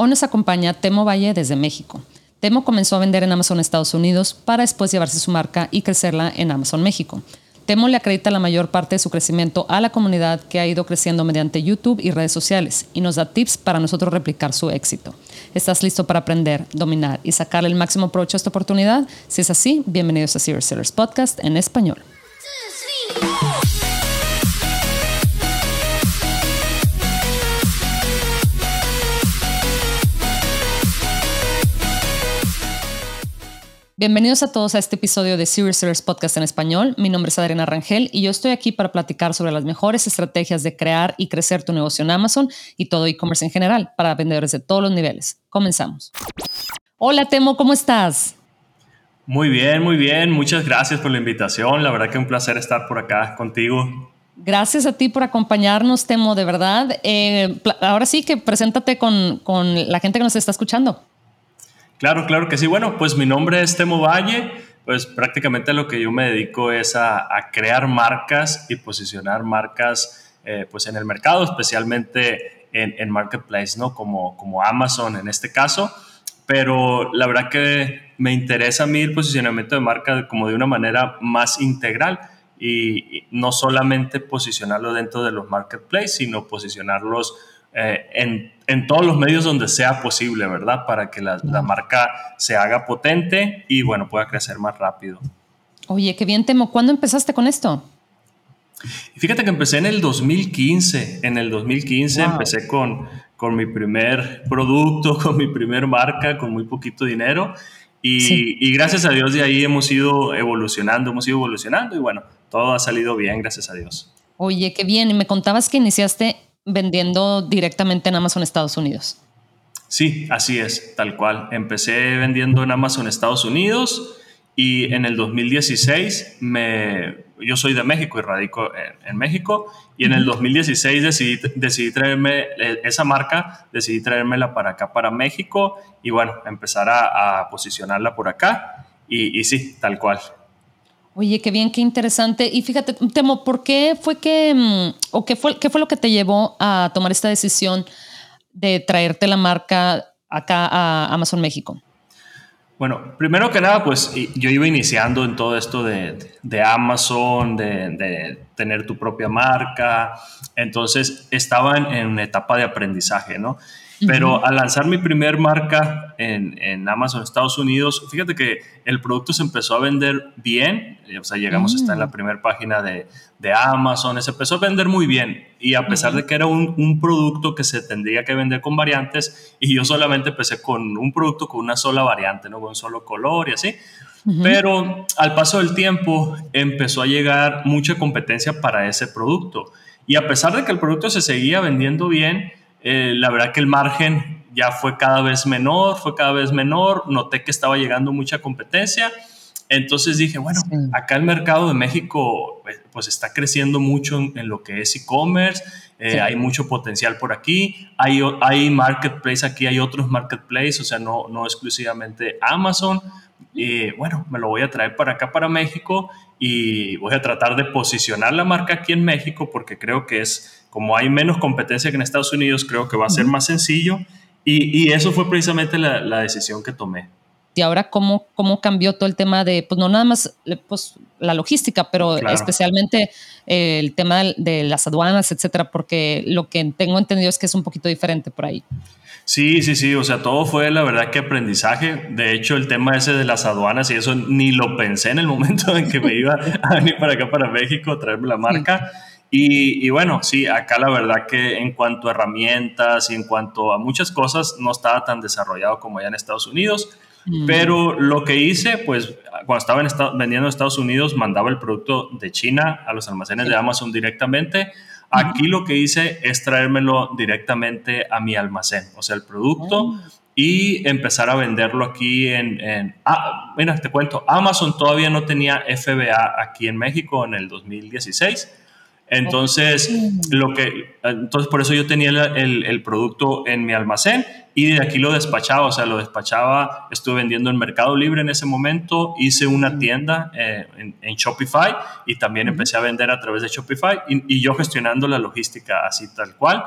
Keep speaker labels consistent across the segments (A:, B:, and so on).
A: Hoy nos acompaña Temo Valle desde México. Temo comenzó a vender en Amazon Estados Unidos para después llevarse su marca y crecerla en Amazon México. Temo le acredita la mayor parte de su crecimiento a la comunidad que ha ido creciendo mediante YouTube y redes sociales y nos da tips para nosotros replicar su éxito. ¿Estás listo para aprender, dominar y sacarle el máximo provecho a esta oportunidad? Si es así, bienvenidos a Serious Sellers Podcast en español. Bienvenidos a todos a este episodio de Serious Sellers Podcast en español. Mi nombre es Adriana Rangel y yo estoy aquí para platicar sobre las mejores estrategias de crear y crecer tu negocio en Amazon y todo e-commerce en general para vendedores de todos los niveles. Comenzamos. Hola Temo, ¿cómo estás?
B: Muy bien, muy bien. Muchas gracias por la invitación. La verdad que un placer estar por acá contigo.
A: Gracias a ti por acompañarnos, Temo, de verdad. Eh, ahora sí que preséntate con, con la gente que nos está escuchando.
B: Claro, claro que sí. Bueno, pues mi nombre es Temo Valle. Pues prácticamente lo que yo me dedico es a, crear marcas y posicionar marcas eh, pues en el mercado, especialmente en, Marketplace, ¿no? Como, como Amazon en este caso. Pero la verdad que me interesa a mí el posicionamiento de marca como de una manera más integral y no solamente posicionarlo dentro de los marketplaces, sino posicionarlos eh, en, todos los medios donde sea posible, ¿verdad? Para que la, marca se haga potente y, bueno, pueda crecer más rápido.
A: Oye, qué bien, Temo. ¿Cuándo empezaste con esto?
B: Fíjate que empecé en el 2015. En el 2015 empecé con, con mi primer producto, con mi primer marca, con muy poquito dinero. Y, y, gracias a Dios de ahí hemos ido evolucionando, hemos ido evolucionando y bueno, todo ha salido bien, gracias a Dios.
A: Oye, qué bien. Y me contabas que iniciaste vendiendo directamente en Amazon Estados Unidos.
B: Sí, así es, tal cual. Empecé vendiendo en Amazon Estados Unidos y en el 2016 me, yo soy de México y radico en, México y en el 2016 decidí, decidí traerme eh, esa marca, decidí traérmela para acá, para México y bueno, empezar a, posicionarla por acá y, y sí, tal cual.
A: Oye, qué bien, qué interesante. Y fíjate, Temo, ¿por qué fue que, mm, o qué fue, qué fue lo que te llevó a tomar esta decisión de traerte la marca acá a Amazon México?
B: Bueno, primero que nada, pues yo iba iniciando en todo esto de, de Amazon, de, de, tener tu propia marca, entonces estaba en, en una etapa de aprendizaje, ¿no? Pero al lanzar mi primer marca en, en, Amazon Estados Unidos, fíjate que el producto se empezó a vender bien, o sea, llegamos hasta en la primera página de, de, Amazon, se empezó a vender muy bien y a pesar de que era un, un, producto que se tendría que vender con variantes y yo solamente empecé con un producto con una sola variante, ¿no? con un solo color y así. Pero al paso del tiempo empezó a llegar mucha competencia para ese producto. Y a pesar de que el producto se seguía vendiendo bien, eh, la verdad que el margen ya fue cada vez menor, fue cada vez menor, noté que estaba llegando mucha competencia. Entonces dije, bueno, acá el mercado de México pues, pues está creciendo mucho en, lo que es e-commerce, eh, hay mucho potencial por aquí, hay, hay marketplace aquí, hay otros marketplaces, o sea, no, no exclusivamente Amazon. Y bueno, me lo voy a traer para acá, para México, y voy a tratar de posicionar la marca aquí en México porque creo que es, como hay menos competencia que en Estados Unidos, creo que va a ser más sencillo y, eso fue precisamente la, decisión que tomé.
A: Y ahora, ¿cómo, ¿cómo cambió todo el tema de, pues no nada más pues, la logística, pero especialmente eh, el tema de las aduanas, etcétera? Porque lo que tengo entendido es que es un poquito diferente por ahí.
B: Sí, sí, sí, o sea, todo fue la verdad que aprendizaje. De hecho, el tema ese de las aduanas y eso ni lo pensé en el momento en que me iba a venir para acá, para México, a traerme la marca. Y, y, bueno, sí, acá la verdad que en cuanto a herramientas y en cuanto a muchas cosas no estaba tan desarrollado como allá en Estados Unidos. Mm. Pero lo que hice, pues cuando estaba en vendiendo en Estados Unidos, mandaba el producto de China a los almacenes de Amazon directamente Aquí lo que hice es traérmelo directamente a mi almacén, o sea, el producto, oh. y empezar a venderlo aquí en... ah, mira, te cuento, Amazon todavía no tenía FBA aquí en México en el 2016. Entonces, lo que, entonces por eso yo tenía el, el, producto en mi almacén y de aquí lo despachaba, o sea, lo despachaba, estuve vendiendo en Mercado Libre en ese momento, hice una tienda eh, en, Shopify y también empecé a vender a través de Shopify y, yo gestionando la logística así tal cual.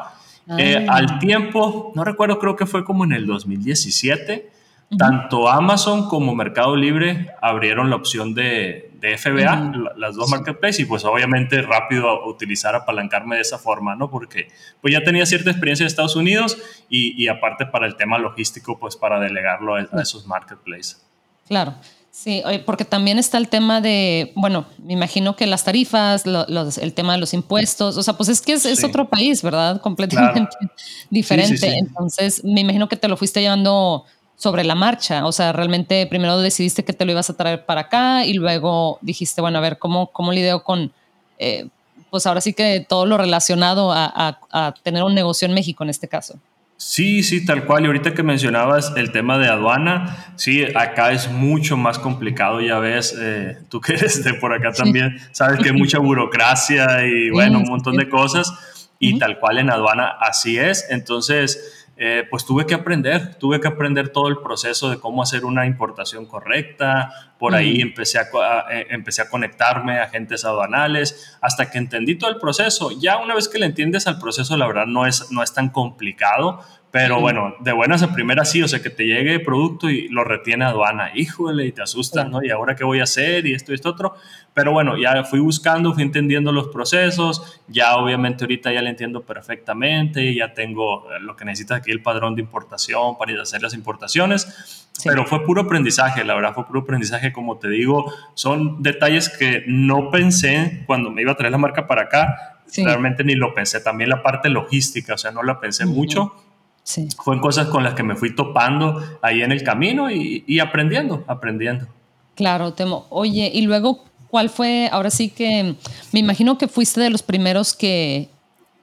B: Eh, ah. al tiempo, no recuerdo, creo que fue como en el 2017, tanto Amazon como Mercado Libre abrieron la opción de, de FBA, las dos marketplaces, y pues obviamente rápido utilizar, apalancarme de esa forma, ¿no? Porque pues ya tenía cierta experiencia en Estados Unidos y, y aparte para el tema logístico, pues para delegarlo a, esos marketplaces.
A: Claro. Sí, porque también está el tema de, bueno, me imagino que las tarifas, el tema de los impuestos, o sea, pues es que es, otro país, ¿verdad? Completamente diferente. Entonces, me imagino que te lo fuiste llevando sobre la marcha, o sea, realmente primero decidiste que te lo ibas a traer para acá y luego dijiste, bueno, a ver, ¿cómo, cómo lidio con, eh, pues ahora sí que todo lo relacionado a, a tener un negocio en México en este caso?
B: Sí, sí, tal cual. Y ahorita que mencionabas el tema de aduana, sí, acá es mucho más complicado, ya ves, eh, tú que eres de por acá también, sabes que hay mucha burocracia y bueno, un montón de cosas. Y tal cual en aduana así es. Entonces, eh, pues tuve que aprender, tuve que aprender todo el proceso de cómo hacer una importación correcta. Por ahí mm. empecé, a, eh, empecé a conectarme a agentes aduanales hasta que entendí todo el proceso. Ya una vez que le entiendes al proceso, la verdad no es, no es tan complicado, pero bueno, de buenas a primeras sí, o sea, que te llegue el producto y lo retiene aduana, híjole, y te asustas, ¿no? ¿Y ahora qué voy a hacer? Y esto y esto otro. Pero bueno, ya fui buscando, fui entendiendo los procesos, ya obviamente ahorita ya le entiendo perfectamente, ya tengo eh, lo que necesita aquí el padrón de importación para ir a hacer las importaciones. Pero fue puro aprendizaje, la verdad, fue puro aprendizaje, como te digo, son detalles que no pensé cuando me iba a traer la marca para acá, realmente ni lo pensé. También la parte logística, o sea, no la pensé mucho Sí. Fueron cosas con las que me fui topando ahí en el camino y, aprendiendo, aprendiendo.
A: Claro, Temo. Oye, y luego, ¿cuál fue? Ahora sí que me imagino que fuiste de los primeros que,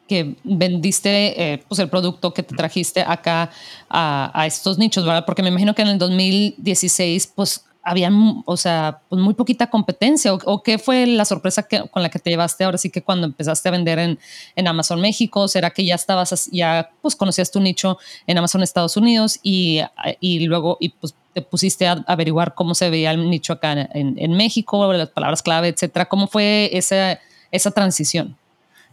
A: que vendiste eh, pues el producto que te trajiste acá a, estos nichos, ¿verdad? Porque me imagino que en el 2016, pues había, o sea, pues muy poquita competencia. ¿O, qué fue la sorpresa que, con la que te llevaste ahora sí que cuando empezaste a vender en, en, Amazon México? ¿Será que ya estabas, ya pues conocías tu nicho en Amazon Estados Unidos y, y luego y pues te pusiste a averiguar cómo se veía el nicho acá en, en México, las palabras clave, etcétera? ¿Cómo fue esa, esa transición?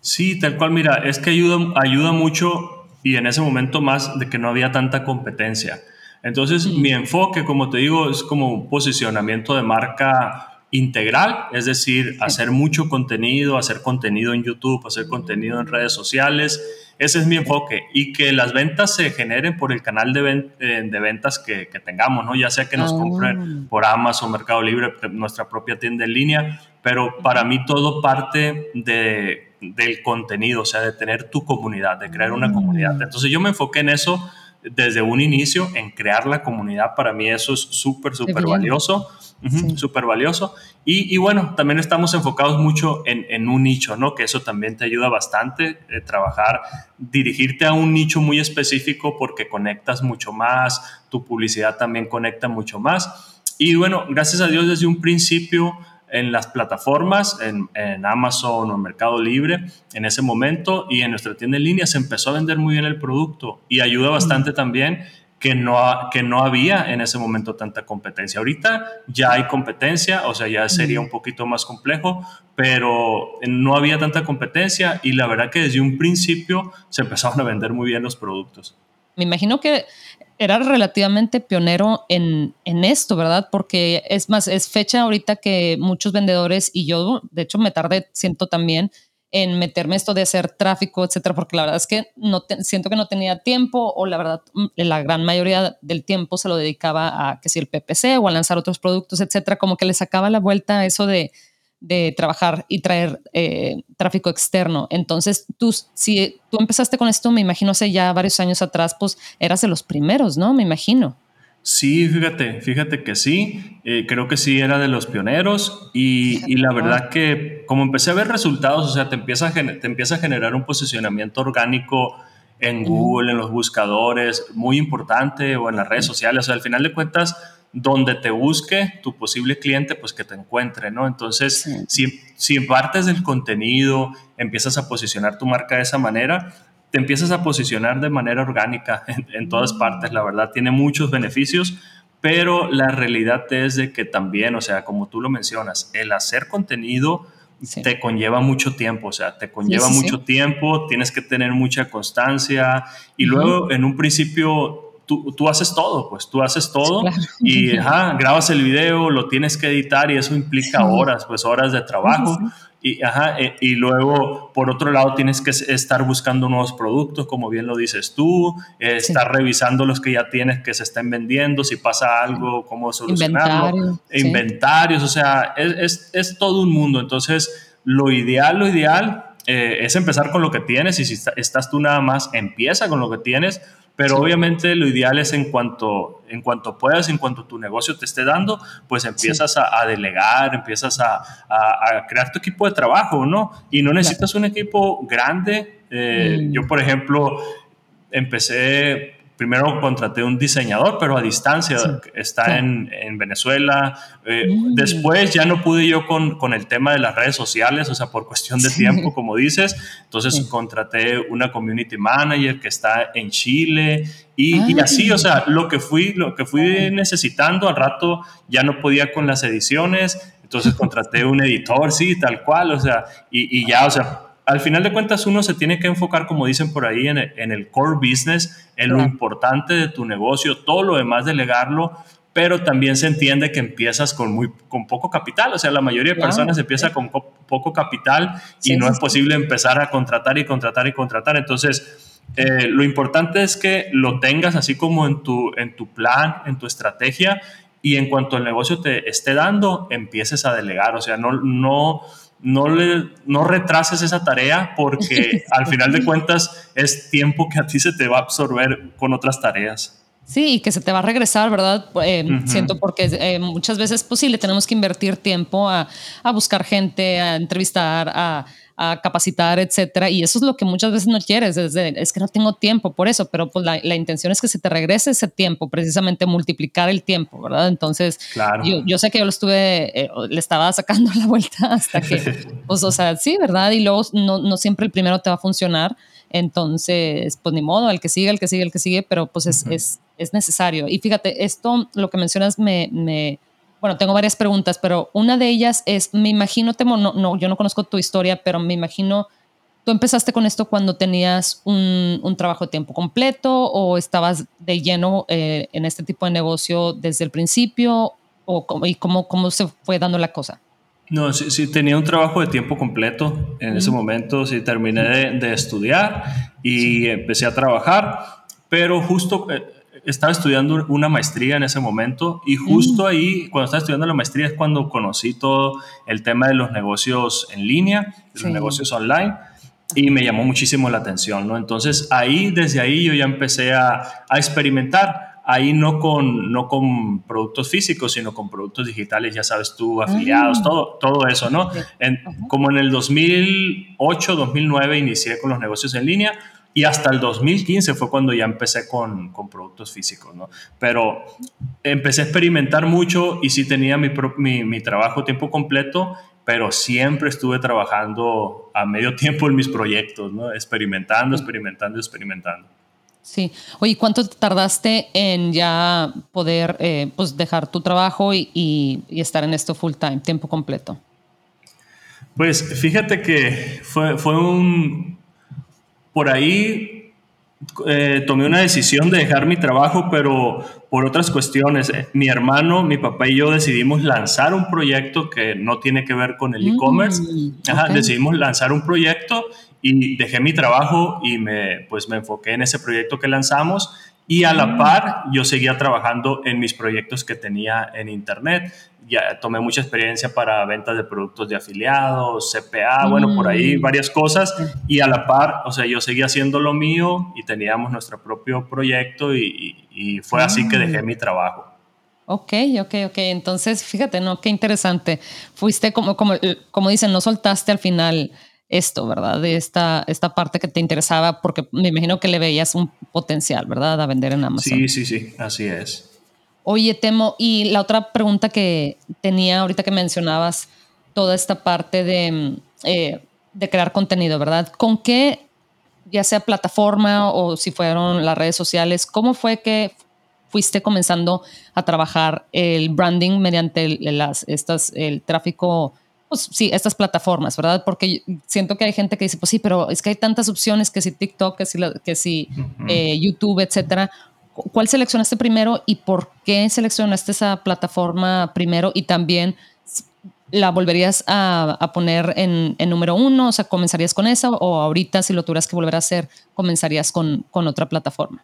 B: Sí, tal cual, mira, es que ayuda, ayuda mucho y en ese momento más de que no había tanta competencia. Entonces, mi enfoque, como te digo, es como un posicionamiento de marca integral, es decir, hacer mucho contenido, hacer contenido en YouTube, hacer contenido en redes sociales. Ese es mi enfoque y que las ventas se generen por el canal de, eh, ventas que, tengamos, ¿no? Ya sea que nos ah. compren por Amazon, Mercado Libre, nuestra propia tienda en línea, pero para mí todo parte de, del contenido, o sea, de tener tu comunidad, de crear una comunidad. Mm. Entonces yo me enfoqué en eso desde un inicio en crear la comunidad. Para mí eso es súper, súper valioso. Súper valioso. Y, bueno, también estamos enfocados mucho en, un nicho, ¿no? Que eso también te ayuda bastante, eh, trabajar, dirigirte a un nicho muy específico porque conectas mucho más, tu publicidad también conecta mucho más. Y bueno, gracias a Dios desde un principio en las plataformas, en, Amazon o en Mercado Libre en ese momento y en nuestra tienda en línea se empezó a vender muy bien el producto y ayuda bastante también que no, que no había en ese momento tanta competencia. Ahorita ya hay competencia, o sea, ya sería un poquito más complejo, pero no había tanta competencia y la verdad que desde un principio se empezaron a vender muy bien los productos.
A: Me imagino que era relativamente pionero en, en, esto, ¿verdad? Porque es más, es fecha ahorita que muchos vendedores y yo, de hecho, me tardé, siento también, en meterme esto de hacer tráfico, etcétera, porque la verdad es que no siento que no tenía tiempo o la verdad, mm, la gran mayoría del tiempo se lo dedicaba a que si el PPC o a lanzar otros productos, etcétera, como que le sacaba la vuelta a eso de de trabajar y traer eh, tráfico externo. Entonces, tú, si tú empezaste con esto, me imagino hace ya varios años atrás, pues eras de los primeros, ¿no? Me imagino.
B: Sí, fíjate, fíjate que sí, eh, creo que sí era de los pioneros y, la verdad que como empecé a ver resultados, o sea, te empieza a, te empieza a generar un posicionamiento orgánico en Google, en los buscadores, muy importante, o en las redes sociales, o sea, al final de cuentas, donde te busque tu posible cliente, pues que te encuentre, ¿no? Entonces, si, si partes del contenido, empiezas a posicionar tu marca de esa manera, te empiezas a posicionar de manera orgánica en, todas mm. partes, la verdad, tiene muchos beneficios, pero la realidad es de que también, o sea, como tú lo mencionas, el hacer contenido te conlleva mucho tiempo, o sea, te conlleva mucho tiempo, tienes que tener mucha constancia y luego en un principio Tú, tú, haces todo, pues tú haces todo y grabas el video, lo tienes que editar y eso implica horas, pues horas de trabajo. Y, ajá, eh, y luego, por otro lado, tienes que estar buscando nuevos productos, como bien lo dices tú, eh, estar revisando los que ya tienes que se estén vendiendo, si pasa algo, cómo solucionarlo. Inventarios, o sea, es, es, es, todo un mundo. Entonces, lo ideal, lo ideal eh, es empezar con lo que tienes y si estás tú nada más, empieza con lo que tienes pero obviamente lo ideal es en cuanto, en cuanto puedas, en cuanto tu negocio te esté dando, pues empiezas a, delegar, empiezas a, a, crear tu equipo de trabajo, ¿no? Y no necesitas un equipo grande. Eh, mm. Yo, por ejemplo, empecé primero contraté un diseñador, pero a distancia, está En, en, Venezuela. Eh, mm. Después ya no pude yo con, con, el tema de las redes sociales, o sea, por cuestión de tiempo, como dices. Entonces contraté una community manager que está en Chile y, y, así, o sea, lo que fui, lo que fui necesitando al rato ya no podía con las ediciones. Entonces contraté un editor, sí, tal cual, o sea, y, y ya, o sea, al final de cuentas uno se tiene que enfocar, como dicen por ahí, en el, core business, en lo importante de tu negocio, todo lo demás delegarlo, pero también se entiende que empiezas con, muy, con poco capital, o sea, la mayoría de personas empieza con poco capital y no es posible empezar a contratar y contratar y contratar. Entonces, eh, lo importante es que lo tengas así como en tu, en tu plan, en tu estrategia, y en cuanto el negocio te esté dando, empieces a delegar, o sea, no... no no, le, no retrases esa tarea porque al final de cuentas es tiempo que a ti se te va a absorber con otras tareas.
A: Sí, y que se te va a regresar, ¿verdad? Eh, siento porque eh, muchas veces, pues sí, le tenemos que invertir tiempo a, a buscar gente, a entrevistar, a, a capacitar, etcétera. Y eso es lo que muchas veces no quieres, es, es que no tengo tiempo por eso, pero pues la, la, intención es que se te regrese ese tiempo, precisamente multiplicar el tiempo, ¿verdad? Entonces, claro. yo, yo, sé que yo lo estuve, eh, le estaba sacando la vuelta hasta que, pues, o sea, sí, ¿verdad? Y luego no, no siempre el primero te va a funcionar. Entonces, pues ni modo, el que sigue, el que sigue, el que sigue, pero pues es, es, es necesario. Y fíjate, esto, lo que mencionas, me, me bueno, tengo varias preguntas, pero una de ellas es, me imagino, Temo, no, no, yo no conozco tu historia, pero me imagino, ¿tú empezaste con esto cuando tenías un, un trabajo de tiempo completo o estabas de lleno eh, en este tipo de negocio desde el principio? O, ¿Y cómo, cómo se fue dando la cosa?
B: No, sí, sí, tenía un trabajo de tiempo completo. En ese momento sí terminé de, de estudiar y empecé a trabajar, pero justo eh, estaba estudiando una maestría en ese momento y justo mm. ahí, cuando estaba estudiando la maestría, es cuando conocí todo el tema de los negocios en línea, de los negocios online y me llamó muchísimo la atención, ¿no? Entonces ahí, desde ahí yo ya empecé a, a experimentar ahí no con, no con productos físicos, sino con productos digitales, ya sabes tú, afiliados, mm. todo, todo eso, ¿no? En, como en el 2008, 2009 inicié con los negocios en línea, y hasta el 2015 fue cuando ya empecé con, con productos físicos, ¿no? Pero empecé a experimentar mucho y sí tenía mi, mi, mi trabajo tiempo completo, pero siempre estuve trabajando a medio tiempo en mis proyectos, ¿no? Experimentando, experimentando, experimentando.
A: Sí. Oye, ¿cuánto tardaste en ya poder eh, pues dejar tu trabajo y, y, y, estar en esto full time, tiempo completo?
B: Pues fíjate que fue, fue un, por ahí eh, tomé una decisión de dejar mi trabajo, pero por otras cuestiones. Eh, mi hermano, mi papá y yo decidimos lanzar un proyecto que no tiene que ver con el mm, e-commerce. Decidimos lanzar un proyecto y dejé mi trabajo y me, pues me enfoqué en ese proyecto que lanzamos y a la mm. par, yo seguía trabajando en mis proyectos que tenía en Internet. Ya tomé mucha experiencia para ventas de productos de afiliados, CPA, bueno, por ahí mm. varias cosas. Y a la par, o sea, yo seguía haciendo lo mío y teníamos nuestro propio proyecto y, y, fue así que dejé mm. mi trabajo.
A: Ok, ok, ok. Entonces, fíjate, ¿no? Qué interesante. Fuiste como, como, como dicen, no soltaste al final esto, ¿verdad? De esta, esta parte que te interesaba, porque me imagino que le veías un potencial, ¿verdad? A vender en Amazon.
B: Sí, sí, sí, así es.
A: Oye, Temo, y la otra pregunta que tenía ahorita que mencionabas, toda esta parte de, eh, de crear contenido, ¿verdad? ¿Con qué, ya sea plataforma o si fueron las redes sociales, cómo fue que fuiste comenzando a trabajar el branding mediante las, estas, el tráfico pues sí, estas plataformas, ¿verdad? Porque siento que hay gente que dice, pues sí, pero es que hay tantas opciones, que si TikTok, que si, que si eh, YouTube, etcétera. ¿Cuál seleccionaste primero y por qué seleccionaste esa plataforma primero? Y también, ¿la volverías a, poner en, número uno? O sea, ¿comenzarías con esa? ¿O ahorita, si lo tuvieras que volver a hacer, comenzarías con, con otra plataforma?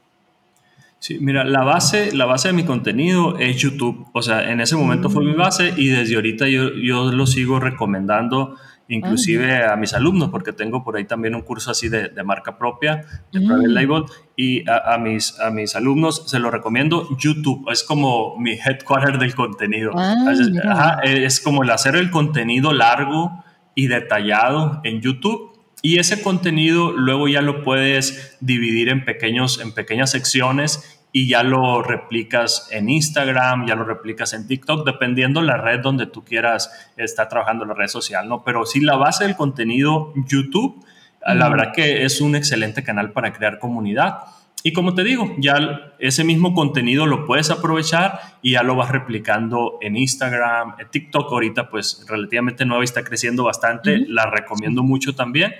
B: Sí, mira, la base, la base de mi contenido es YouTube. O sea, en ese momento fue mi base y desde ahorita yo, yo lo sigo recomendando inclusive a mis alumnos, porque tengo por ahí también un curso así de, de marca propia, de private label, y a, mis, a mis alumnos se lo recomiendo YouTube, es como mi headquarter del contenido. Ah, es como el hacer el contenido largo y detallado en YouTube y ese contenido luego ya lo puedes dividir en, pequeños, en pequeñas secciones y ya lo replicas en Instagram, ya lo replicas en TikTok, dependiendo la red donde tú quieras estar trabajando la red social, ¿no? Pero sí, la base del contenido YouTube, la verdad que es un excelente canal para crear comunidad. Y como te digo, ya ese mismo contenido lo puedes aprovechar y ya lo vas replicando en Instagram, en TikTok ahorita pues relativamente nueva y está creciendo bastante, la recomiendo mucho también,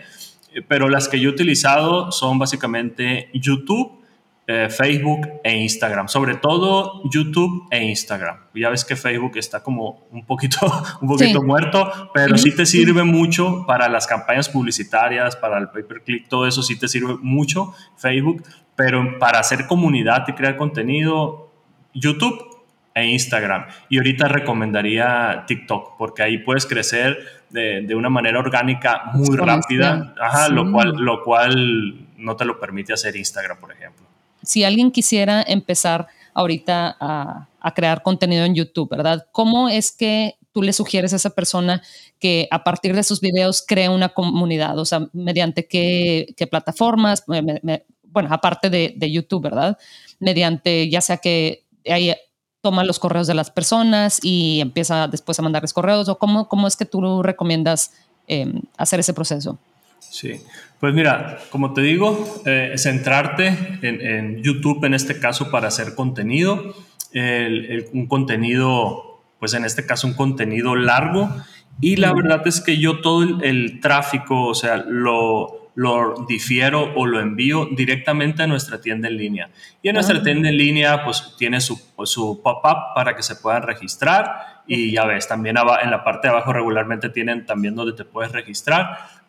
B: pero las que yo he utilizado son básicamente YouTube, eh, Facebook e Instagram, sobre todo YouTube e Instagram. Ya ves que Facebook está como un poquito, un poquito muerto, pero sí te sirve mucho para las campañas publicitarias, para el pay-per-click, todo eso sí te sirve mucho Facebook, pero para hacer comunidad y crear contenido, YouTube e Instagram. Y ahorita recomendaría TikTok, porque ahí puedes crecer de, de una manera orgánica muy rápida, Ajá, lo, cual, lo cual no te lo permite hacer Instagram, por ejemplo
A: si alguien quisiera empezar ahorita a, crear contenido en YouTube, ¿verdad? ¿Cómo es que tú le sugieres a esa persona que a partir de sus videos cree una comunidad? O sea, mediante qué, plataformas, bueno, aparte de, YouTube, ¿verdad? Mediante ya sea que ahí toma los correos de las personas y empieza después a mandarles correos, o cómo, cómo es que tú recomiendas em, hacer ese proceso?
B: Sí, pues mira, como te digo, eh, centrarte en, YouTube en este caso para hacer contenido, un contenido, pues en este caso un contenido largo. Y la verdad es que yo todo el, tráfico, o sea, lo, lo difiero o lo envío directamente a nuestra tienda en línea. Y en nuestra ah. tienda en línea, pues tiene su, su pop-up para que se puedan registrar. Y ya ves, también en la parte de abajo regularmente tienen también donde te puedes registrar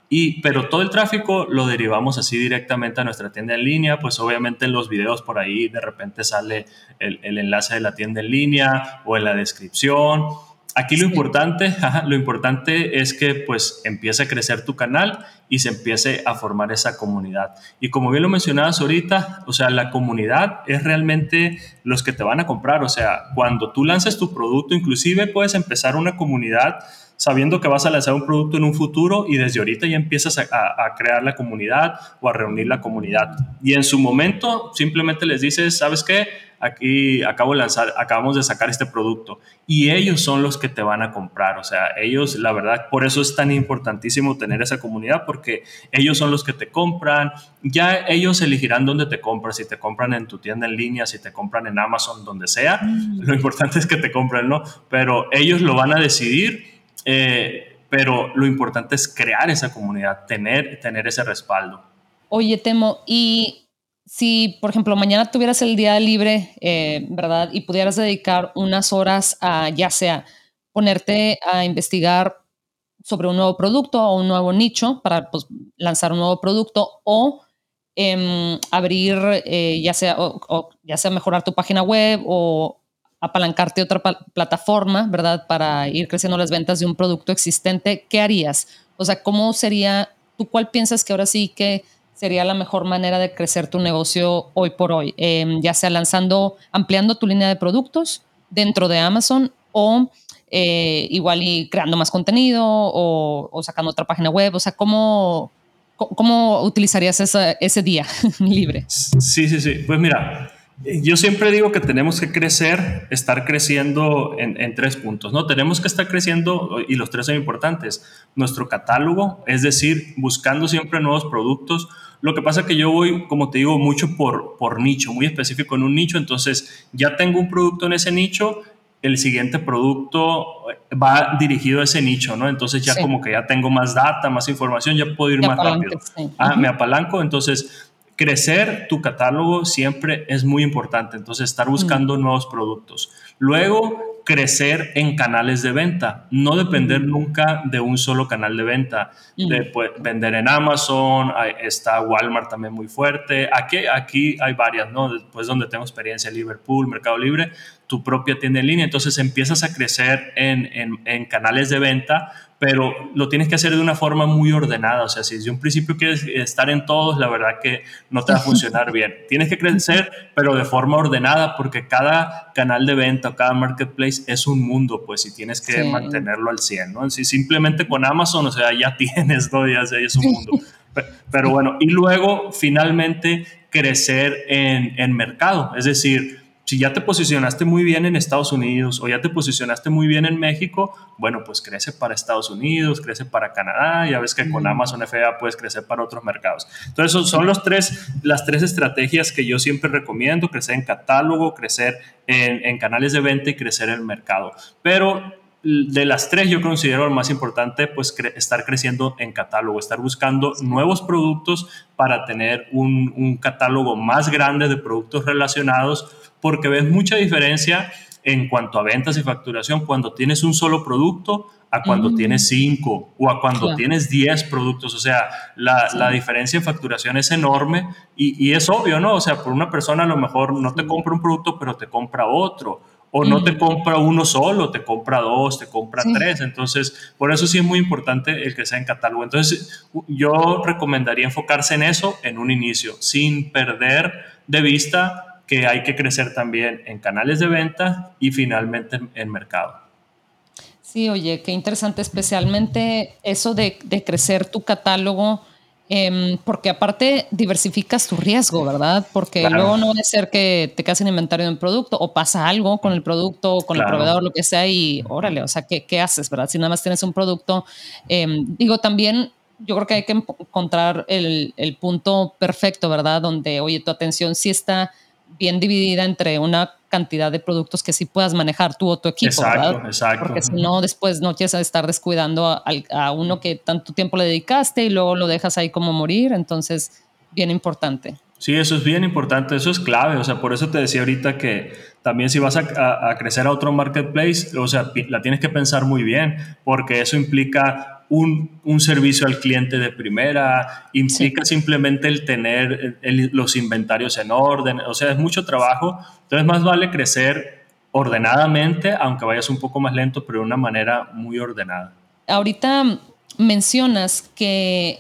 B: pero todo el tráfico lo derivamos así directamente a nuestra tienda en línea, pues obviamente en los videos por ahí de repente sale el, enlace de la tienda en línea o en la descripción. Aquí lo importante, lo importante es que pues empiece a crecer tu canal y se empiece a formar esa comunidad. Y como bien lo mencionabas ahorita, o sea, la comunidad es realmente los que te van a comprar. O sea, cuando tú lances tu producto, inclusive puedes empezar una comunidad sabiendo que vas a lanzar un producto en un futuro y desde ahorita ya empiezas a, crear la comunidad o a reunir la comunidad. Y en su momento simplemente les dices, ¿sabes qué? Aquí acabo de lanzar, acabamos de sacar este producto y ellos son los que te van a comprar. O sea, ellos, la verdad, por eso es tan importantísimo tener esa comunidad porque ellos son los que te compran. Ya ellos elegirán dónde te compran, si te compran en tu tienda en línea, si te compran en Amazon, donde sea. Mm. Lo importante es que te compren, ¿no? Pero ellos lo van a decidir eh, pero lo importante es crear esa comunidad, tener, tener ese respaldo.
A: Oye, Temo, y si, por ejemplo, mañana tuvieras el día libre, eh, ¿verdad? Y pudieras dedicar unas horas a, ya sea, ponerte a investigar sobre un nuevo producto o un nuevo nicho para pues, lanzar un nuevo producto o em, abrir, eh, ya, sea, o, ya sea mejorar tu página web o apalancarte otra plataforma, ¿verdad? Para ir creciendo las ventas de un producto existente, ¿qué harías? O sea, ¿cómo sería, tú cuál piensas que ahora sí que sería la mejor manera de crecer tu negocio hoy por hoy? Em, ya sea lanzando, ampliando tu línea de productos dentro de Amazon o eh, igual y creando más contenido o, sacando otra página web. O sea, ¿cómo, cómo utilizarías ese día libre?
B: Sí, sí, sí. Pues mira, yo siempre digo que tenemos que crecer, estar creciendo en, tres puntos, ¿no? Tenemos que estar creciendo, y los tres son importantes, nuestro catálogo, es decir, buscando siempre nuevos productos. Lo que pasa es que yo voy, como te digo, mucho por, por nicho, muy específico en un nicho, entonces ya tengo un producto en ese nicho, el siguiente producto va dirigido a ese nicho, ¿no? Entonces ya como que ya tengo más data, más información, ya puedo ir más rápido. Ah, me apalanco, entonces crecer tu catálogo siempre es muy importante, entonces estar buscando nuevos productos. Luego, crecer en canales de venta, no depender nunca de un solo canal de venta, de pues, vender en Amazon, está Walmart también muy fuerte, aquí, aquí hay varias, ¿no? Después donde tengo experiencia, Liverpool, Mercado Libre, tu propia tienda en línea, entonces empiezas a crecer en, en, en canales de venta pero lo tienes que hacer de una forma muy ordenada. O sea, si desde un principio quieres estar en todos, la verdad que no te va a funcionar bien. Tienes que crecer, pero de forma ordenada, porque cada canal de venta o cada marketplace es un mundo, pues, y tienes que mantenerlo al 100, ¿no? Si simplemente con Amazon, o sea, ya tienes, ¿no? Ya, es un mundo. Pero bueno, y luego finalmente crecer en, en mercado, es decir, si ya te posicionaste muy bien en Estados Unidos o ya te posicionaste muy bien en México, bueno, pues crece para Estados Unidos, crece para Canadá, ya ves que con Amazon FBA puedes crecer para otros mercados. Entonces, son los tres, las tres estrategias que yo siempre recomiendo, crecer en catálogo, crecer en, en canales de venta y crecer en el mercado. Pero de las tres yo considero el más importante pues estar creciendo en catálogo, estar buscando nuevos productos para tener un, un catálogo más grande de productos relacionados porque ves mucha diferencia en cuanto a ventas y facturación cuando tienes un solo producto a cuando mm. tienes cinco o a cuando tienes diez productos. O sea, la, la, diferencia en facturación es enorme y, y, es obvio, ¿no? O sea, por una persona a lo mejor no te compra un producto, pero te compra otro. O no te compra uno solo, te compra dos, te compra tres. Entonces, por eso sí es muy importante el que sea en catálogo. Entonces, yo recomendaría enfocarse en eso en un inicio, sin perder de vista que hay que crecer también en canales de venta y finalmente en, mercado.
A: Sí, oye, qué interesante, especialmente eso de, crecer tu catálogo, em, porque aparte diversificas tu riesgo, ¿verdad? Porque luego no debe ser que te quedas en inventario de un producto o pasa algo con el producto, con el proveedor, lo que sea, y órale, o sea, ¿qué, qué haces, verdad? Si nada más tienes un producto, em, digo, también yo creo que hay que encontrar el, el, punto perfecto, ¿verdad? Donde, oye, tu atención sí está bien dividida entre una cantidad de productos que sí puedas manejar tú o tu equipo.
B: Exacto, exacto.
A: Porque si no, después no quieres estar descuidando a, uno que tanto tiempo le dedicaste y luego lo dejas ahí como morir. Entonces, bien importante.
B: Sí, eso es bien importante, eso es clave. O sea, por eso te decía ahorita que también si vas a, a crecer a otro marketplace, o sea, la tienes que pensar muy bien, porque eso implica un, servicio al cliente de primera, implica simplemente el tener los inventarios en orden, o sea, es mucho trabajo, entonces más vale crecer ordenadamente, aunque vayas un poco más lento, pero de una manera muy ordenada.
A: Ahorita mencionas que,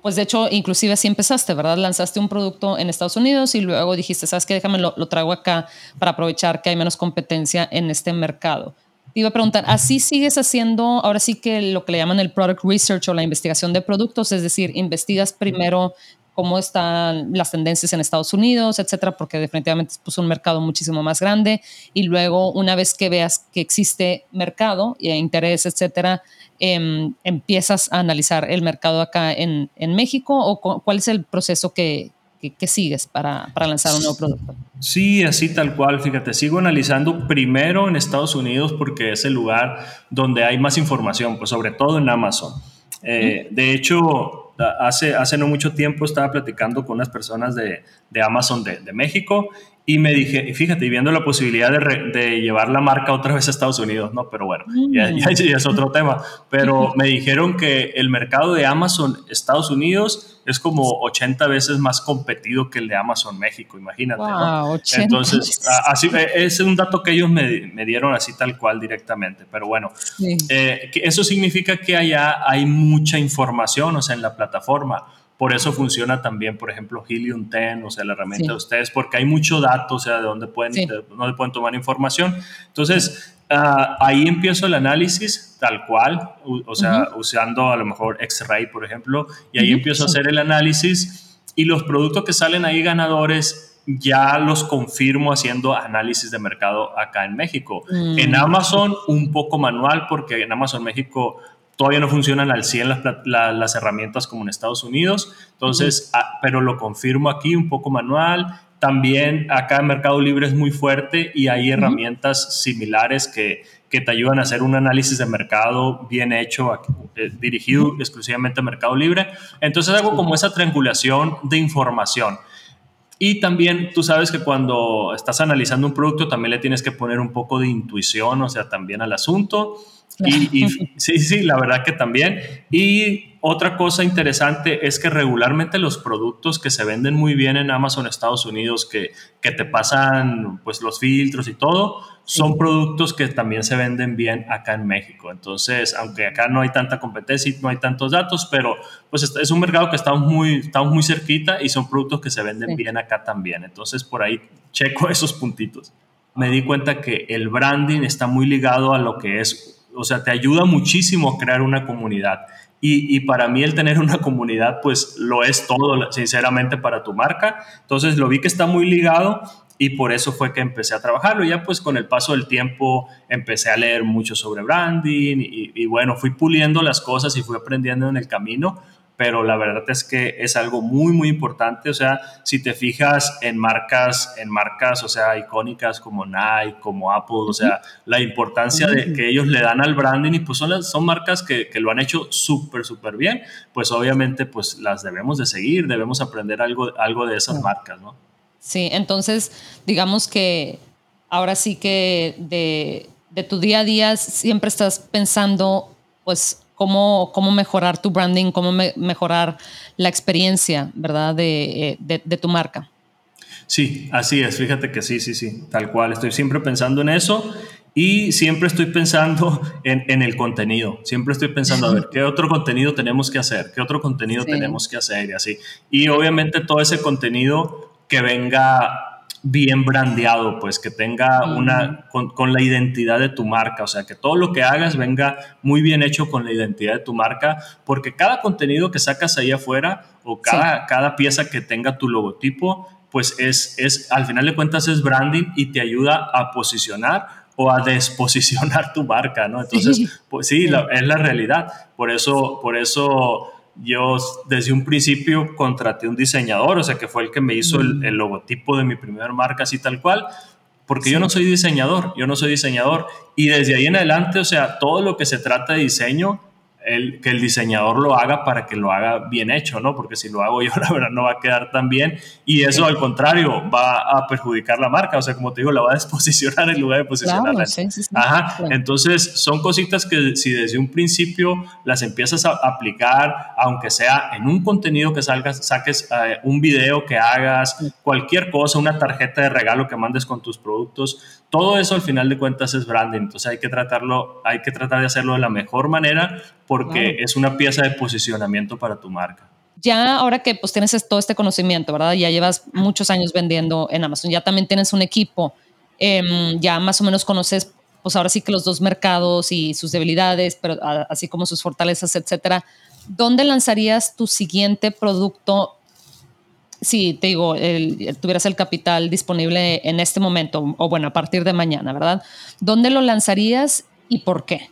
A: pues de hecho, inclusive así empezaste, ¿verdad? Lanzaste un producto en Estados Unidos y luego dijiste, ¿sabes qué? Déjame lo, lo traigo acá para aprovechar que hay menos competencia en este mercado iba a preguntar, ¿así sigues haciendo ahora sí que lo que le llaman el product research o la investigación de productos? Es decir, investigas primero cómo están las tendencias en Estados Unidos, etcétera, porque definitivamente es pues, un mercado muchísimo más grande. Y luego, una vez que veas que existe mercado e interés, etcétera, em, empiezas a analizar el mercado acá en México o cuál es el proceso que, ¿Qué, sigues para, para, lanzar un nuevo producto?
B: Sí, así tal cual. Fíjate, sigo analizando primero en Estados Unidos porque es el lugar donde hay más información, pues sobre todo en Amazon. Eh, de hecho, hace, hace no mucho tiempo estaba platicando con unas personas de, de Amazon de, de, México y me dije, fíjate, viendo la posibilidad de, de, llevar la marca otra vez a Estados Unidos, ¿no? Pero bueno, ya, ya, es otro tema. Pero me dijeron que el mercado de Amazon Estados Unidos es como 80 veces más competido que el de Amazon México, imagínate. ¿no? Entonces, así, e, es un dato que ellos me, me, dieron así tal cual directamente. Pero bueno, eh, eso significa que allá hay mucha información, o sea, en la plataforma por eso funciona también, por ejemplo, Helium 10, o sea, la herramienta de ustedes, porque hay mucho dato, o sea, de dónde pueden, dónde pueden tomar información. Entonces, ah, ahí empiezo el análisis tal cual, o, sea, usando a lo mejor X-Ray, por ejemplo, y ahí empiezo a hacer el análisis y los productos que salen ahí ganadores ya los confirmo haciendo análisis de mercado acá en México. Mm. En Amazon un poco manual porque en Amazon México Todavía no funcionan al 100 las, las herramientas como en Estados Unidos, entonces, ah, pero lo confirmo aquí un poco manual también acá en Mercado Libre es muy fuerte y hay herramientas similares que, que, te ayudan a hacer un análisis de mercado bien hecho, eh, dirigido exclusivamente a Mercado Libre. Entonces hago como esa triangulación de información. Y también tú sabes que cuando estás analizando un producto también le tienes que poner un poco de intuición, o sea, también al asunto. Y, y sí, sí, la verdad que también. Y otra cosa interesante es que regularmente los productos que se venden muy bien en Amazon Estados Unidos, que, que te pasan pues los filtros y todo, son productos que también se venden bien acá en México. Entonces, aunque acá no hay tanta competencia y no hay tantos datos, pero pues es un mercado que estamos muy, estamos muy cerquita y son productos que se venden bien acá también. Entonces, por ahí checo esos puntitos. Me di cuenta que el branding está muy ligado a lo que es, o sea, te ayuda muchísimo a crear una comunidad y, para mí el tener una comunidad, pues lo es todo, sinceramente, para tu marca. Entonces lo vi que está muy ligado y por eso fue que empecé a trabajarlo. Ya pues con el paso del tiempo empecé a leer mucho sobre branding y, y bueno, fui puliendo las cosas y fui aprendiendo en el camino pero la verdad es que es algo muy, muy importante. O sea, si te fijas en marcas, en marcas, o sea, icónicas como Nike, como Apple, o sea, la importancia de, que ellos le dan al branding y pues son, son marcas que, que lo han hecho súper, súper bien, pues obviamente pues las debemos de seguir, debemos aprender algo, algo de esas marcas, ¿no?
A: Sí, entonces digamos que ahora sí que de, de tu día a día siempre estás pensando pues cómo, cómo mejorar tu branding, cómo mejorar la experiencia, ¿verdad? Eh, de, de, tu marca.
B: Sí, así es, fíjate que sí, sí, sí, tal cual. Estoy siempre pensando en eso y siempre estoy pensando en, en el contenido. Siempre estoy pensando, a ver, ¿qué otro contenido tenemos que hacer? ¿Qué otro contenido tenemos que hacer? Y así. Y obviamente todo ese contenido que venga bien brandeado, pues que tenga una, con, la identidad de tu marca, o sea, que todo lo que hagas venga muy bien hecho con la identidad de tu marca, porque cada contenido que sacas ahí afuera o cada, cada pieza que tenga tu logotipo, pues es, es, al final de cuentas es branding y te ayuda a posicionar o a desposicionar tu marca, ¿no? Entonces, pues sí, es la realidad. Por eso, por eso yo desde un principio contraté un diseñador, o sea, que fue el que me hizo el, el logotipo de mi primera marca, así tal cual, porque yo no soy diseñador, yo no soy diseñador. Y desde ahí en adelante, o sea, todo lo que se trata de diseño, el, que el diseñador lo haga para que lo haga bien hecho, ¿no? Porque si lo hago yo, la verdad, no va a quedar tan bien. Y eso, al contrario, va a perjudicar la marca. O sea, como te digo, la va a desposicionar en lugar de posicionarla. Ajá. Entonces, son cositas que si desde un principio las empiezas a aplicar, aunque sea en un contenido que salgas, saques eh, un video que hagas, cualquier cosa, una tarjeta de regalo que mandes con tus productos, todo eso al final de cuentas es branding. Entonces, hay que tratarlo, hay que tratar de hacerlo de la mejor manera porque es una pieza de posicionamiento para tu marca.
A: Ya ahora que pues tienes todo este conocimiento, ¿verdad? Ya llevas muchos años vendiendo en Amazon, ya también tienes un equipo, em, ya más o menos conoces pues ahora sí que los dos mercados y sus debilidades, pero así como sus fortalezas, etcétera. ¿Dónde lanzarías tu siguiente producto si te digo, tuvieras el capital disponible en este momento, o bueno, a partir de mañana, ¿verdad? ¿Dónde lo lanzarías y por qué?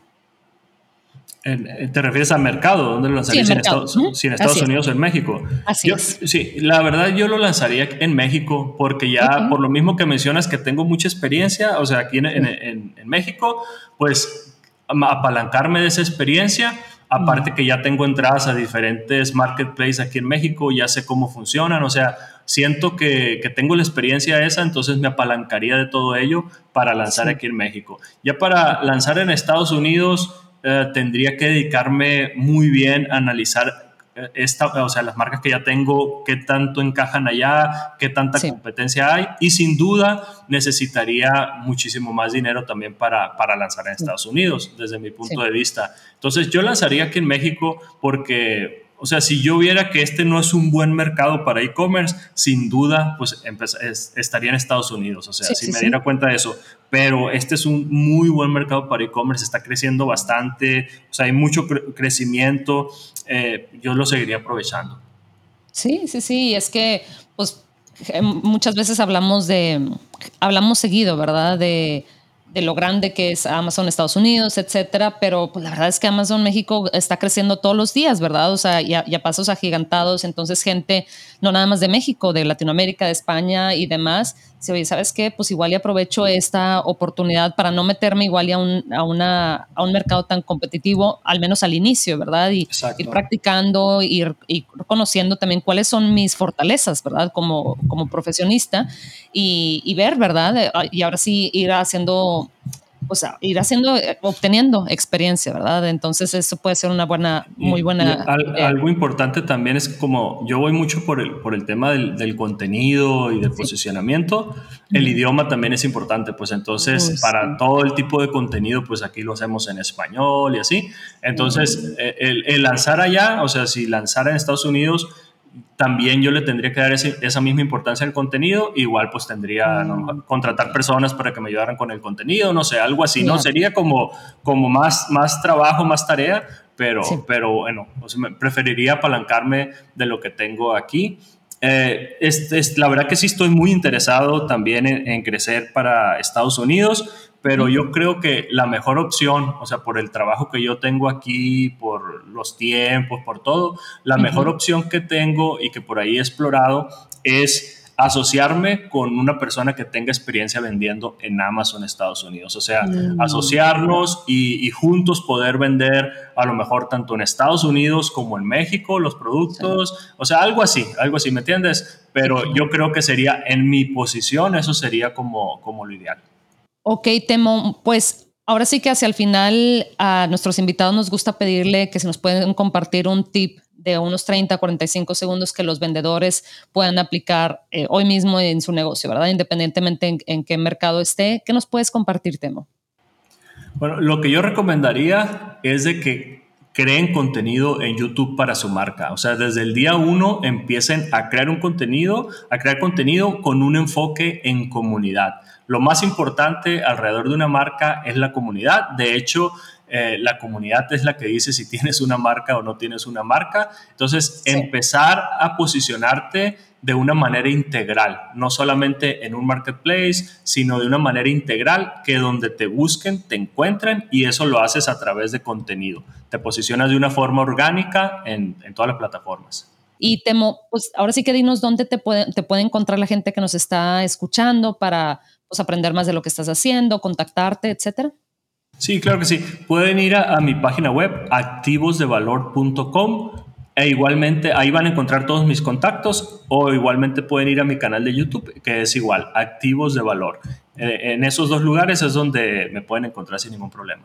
B: ¿Te refieres al mercado? ¿Dónde lo lanzarías? Sí, en Estados, en Estados Unidos o en México.
A: Así es.
B: Sí, la verdad yo lo lanzaría en México porque ya por lo mismo que mencionas que tengo mucha experiencia, o sea, aquí en, en, en México, pues apalancarme de esa experiencia. Aparte que ya tengo entradas a diferentes marketplaces aquí en México, ya sé cómo funcionan, o sea, siento que, que, tengo la experiencia esa, entonces me apalancaría de todo ello para lanzar aquí en México. Ya para lanzar en Estados Unidos, eh, tendría que dedicarme muy bien a analizar eh, esta, o sea, las marcas que ya tengo, qué tanto encajan allá, qué tanta competencia hay y sin duda necesitaría muchísimo más dinero también para, para lanzar en Estados Unidos, desde mi punto de vista. Entonces yo lanzaría aquí en México porque o sea, si yo viera que este no es un buen mercado para e-commerce, sin duda, pues estaría en Estados Unidos. O sea, si me diera cuenta de eso. Pero este es un muy buen mercado para e-commerce, está creciendo bastante, o sea, hay mucho crecimiento. Eh, yo lo seguiría aprovechando.
A: Sí, sí, sí. Es que, pues, muchas veces hablamos de, hablamos seguido, ¿verdad? De de lo grande que es Amazon Estados Unidos, etcétera, pero pues la verdad es que Amazon México está creciendo todos los días, ¿verdad? O sea, ya, ya pasos agigantados, entonces gente, no nada más de México, de Latinoamérica, de España y demás, se oye, ¿sabes qué? Pues igual y aprovecho esta oportunidad para no meterme igual y a un, a una, a un mercado tan competitivo, al menos al inicio, ¿verdad? Y ir practicando, ir, ir, conociendo también cuáles son mis fortalezas, ¿verdad? Como, como profesionista y, y ver, ¿verdad? Y ahora sí ir haciendo o sea, ir haciendo, eh, obteniendo experiencia, ¿verdad? Entonces eso puede ser una buena, muy buena.
B: algo importante también es como yo voy mucho por el, por el tema del, contenido y del posicionamiento, el idioma también es importante, pues entonces para todo el tipo de contenido, pues aquí lo hacemos en español y así. Entonces, el, el lanzar allá, o sea, si lanzara en Estados Unidos, también yo le tendría que dar esa misma importancia al contenido, igual pues tendría mm. contratar personas para que me ayudaran con el contenido, no sé, algo así, ¿no? Sería como, como más, más trabajo, más tarea, pero, pero bueno, preferiría apalancarme de lo que tengo aquí. Eh, es, la verdad que sí estoy muy interesado también en, en crecer para Estados Unidos pero yo creo que la mejor opción, o sea, por el trabajo que yo tengo aquí, por los tiempos, por todo, la mejor opción que tengo y que por ahí he explorado es asociarme con una persona que tenga experiencia vendiendo en Amazon Estados Unidos. O sea, mm. asociarnos y, juntos poder vender a lo mejor tanto en Estados Unidos como en México los productos. O sea, algo así, algo así, ¿me entiendes? Pero yo creo que sería en mi posición, eso sería como, como lo ideal.
A: Ok, Temo, pues ahora sí que hacia el final a nuestros invitados nos gusta pedirle que si nos pueden compartir un tip de unos 30, 45 segundos que los vendedores puedan aplicar eh, hoy mismo en su negocio, ¿verdad? Independientemente en, qué mercado esté. ¿Qué nos puedes compartir, Temo?
B: Bueno, lo que yo recomendaría es de que creen contenido en YouTube para su marca. O sea, desde el día uno empiecen a crear un contenido, a crear contenido con un enfoque en comunidad. Lo más importante alrededor de una marca es la comunidad. De hecho, eh, la comunidad es la que dice si tienes una marca o no tienes una marca. Entonces, empezar a posicionarte de una manera integral, no solamente en un marketplace, sino de una manera integral que donde te busquen, te encuentren y eso lo haces a través de contenido. Te posicionas de una forma orgánica en, en todas las plataformas.
A: Y temo, pues ahora sí que dinos dónde te puede, te puede encontrar la gente que nos está escuchando para pues, aprender más de lo que estás haciendo, contactarte, etcétera?
B: Sí, claro que sí. Pueden ir a, mi página web activosdevalor.com e igualmente ahí van a encontrar todos mis contactos o igualmente pueden ir a mi canal de YouTube que es igual, Activos de Valor. Eh, en esos dos lugares es donde me pueden encontrar sin ningún problema.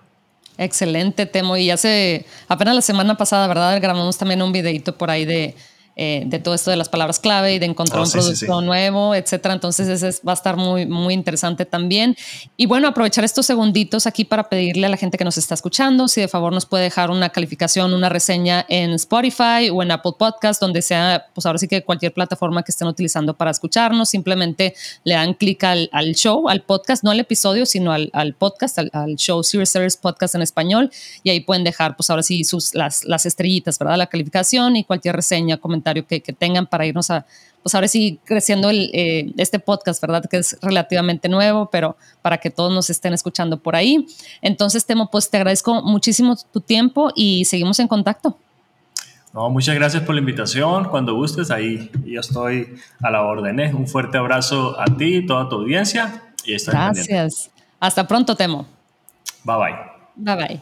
A: Excelente, Temo. Y hace apenas la semana pasada, ¿verdad? Grabamos también un videito por ahí de, eh, de todo esto de las palabras clave y de encontrar oh, un producto nuevo, etcétera. Entonces, ese va a estar muy, muy interesante también. Y bueno, aprovechar estos segunditos aquí para pedirle a la gente que nos está escuchando si de favor nos puede dejar una calificación, una reseña en Spotify o en Apple Podcast, donde sea, pues ahora sí que cualquier plataforma que estén utilizando para escucharnos, simplemente le dan clic al, al, show, al podcast, no al episodio, sino al, al podcast, al, show Serious Series Podcast en español. Y ahí pueden dejar, pues ahora sí, sus, las, las estrellitas, ¿verdad? La calificación y cualquier reseña, comentario que, tengan para irnos a, pues ahora sí, creciendo el, eh, este podcast, ¿verdad? Que es relativamente nuevo, pero para que todos nos estén escuchando por ahí. Entonces, Temo, pues te agradezco muchísimo tu tiempo y seguimos en contacto.
B: No, muchas gracias por la invitación. Cuando gustes, ahí yo estoy a la orden. ¿eh? Un fuerte abrazo a ti y toda tu audiencia. Y
A: Gracias. Hasta pronto, Temo.
B: Bye bye.
A: Bye bye.